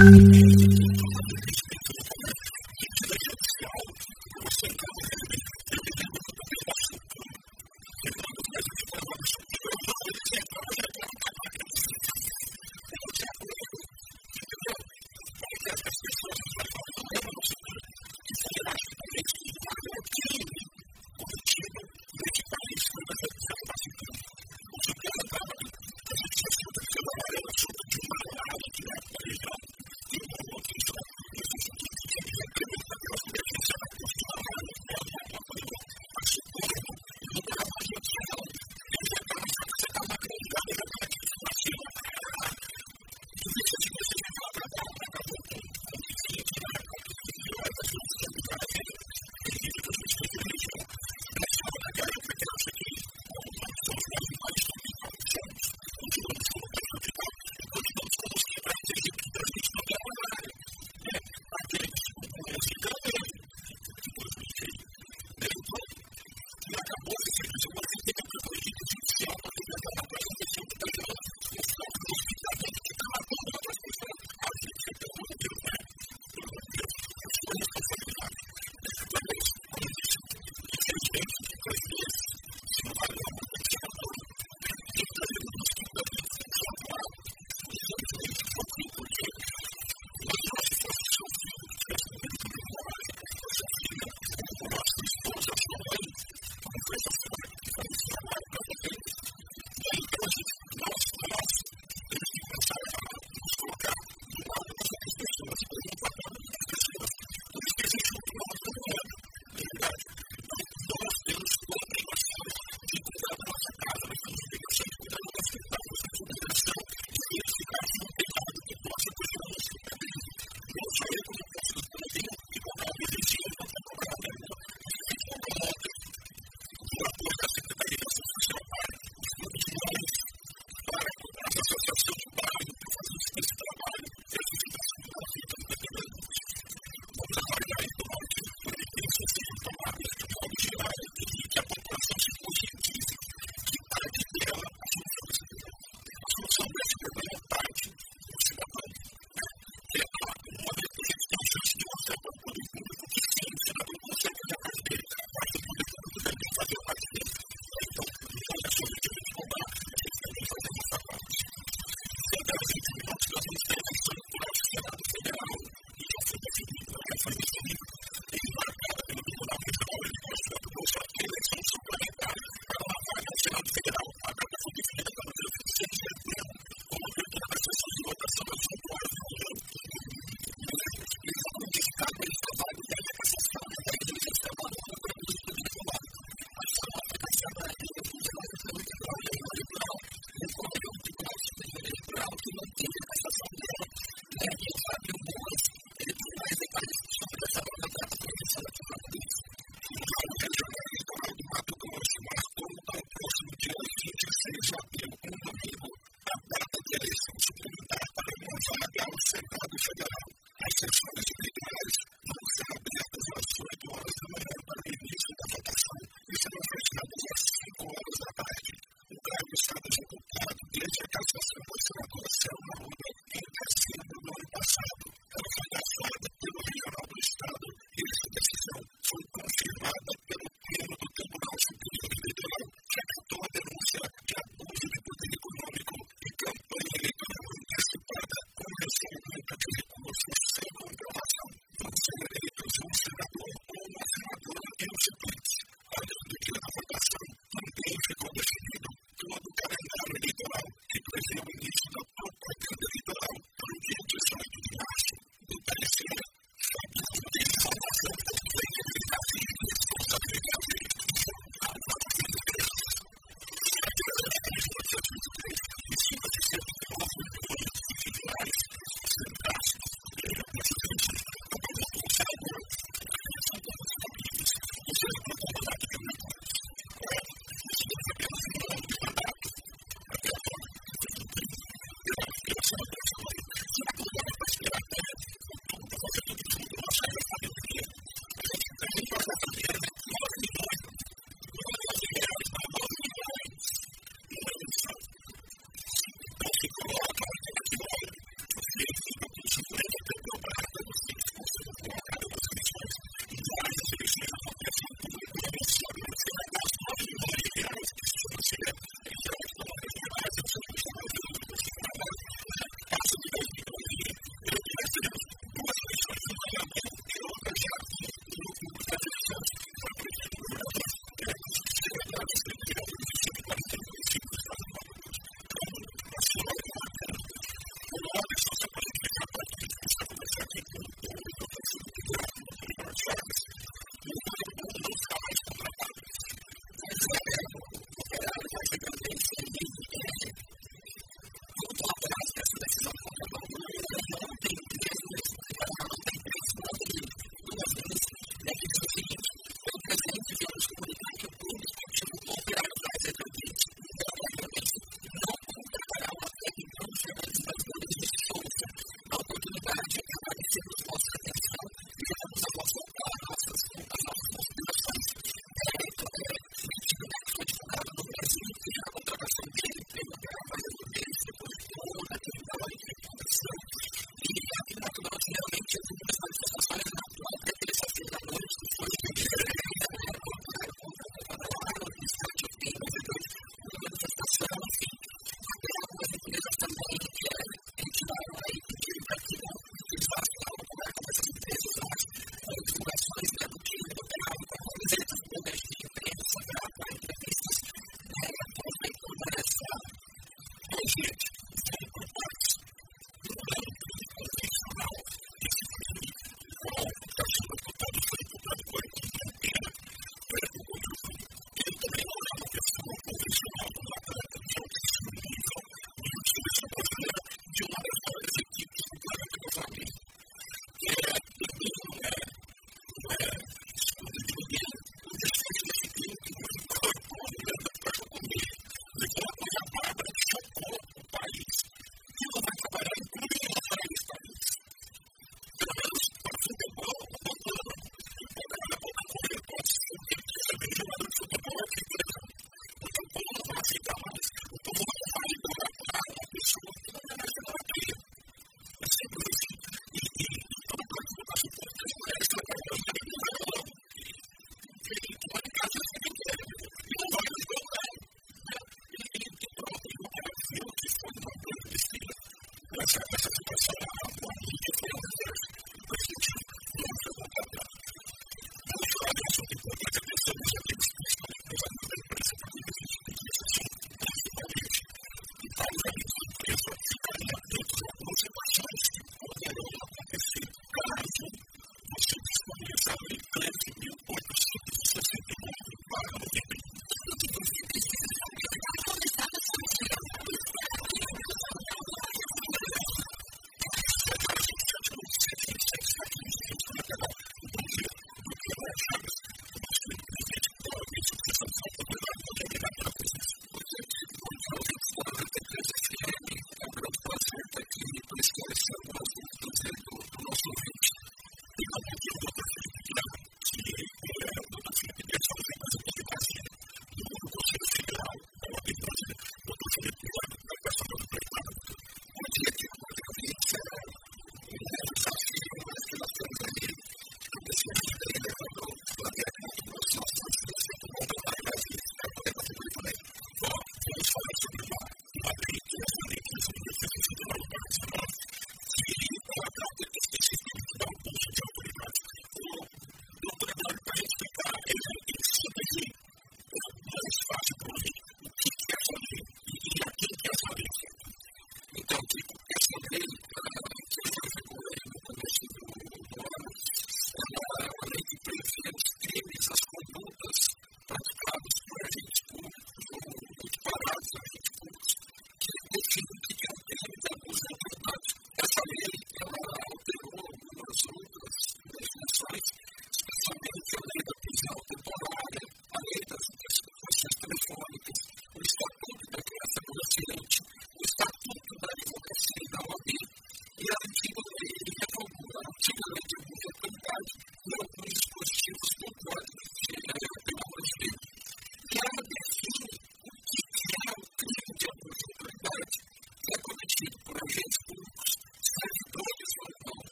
Thank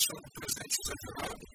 Isso vem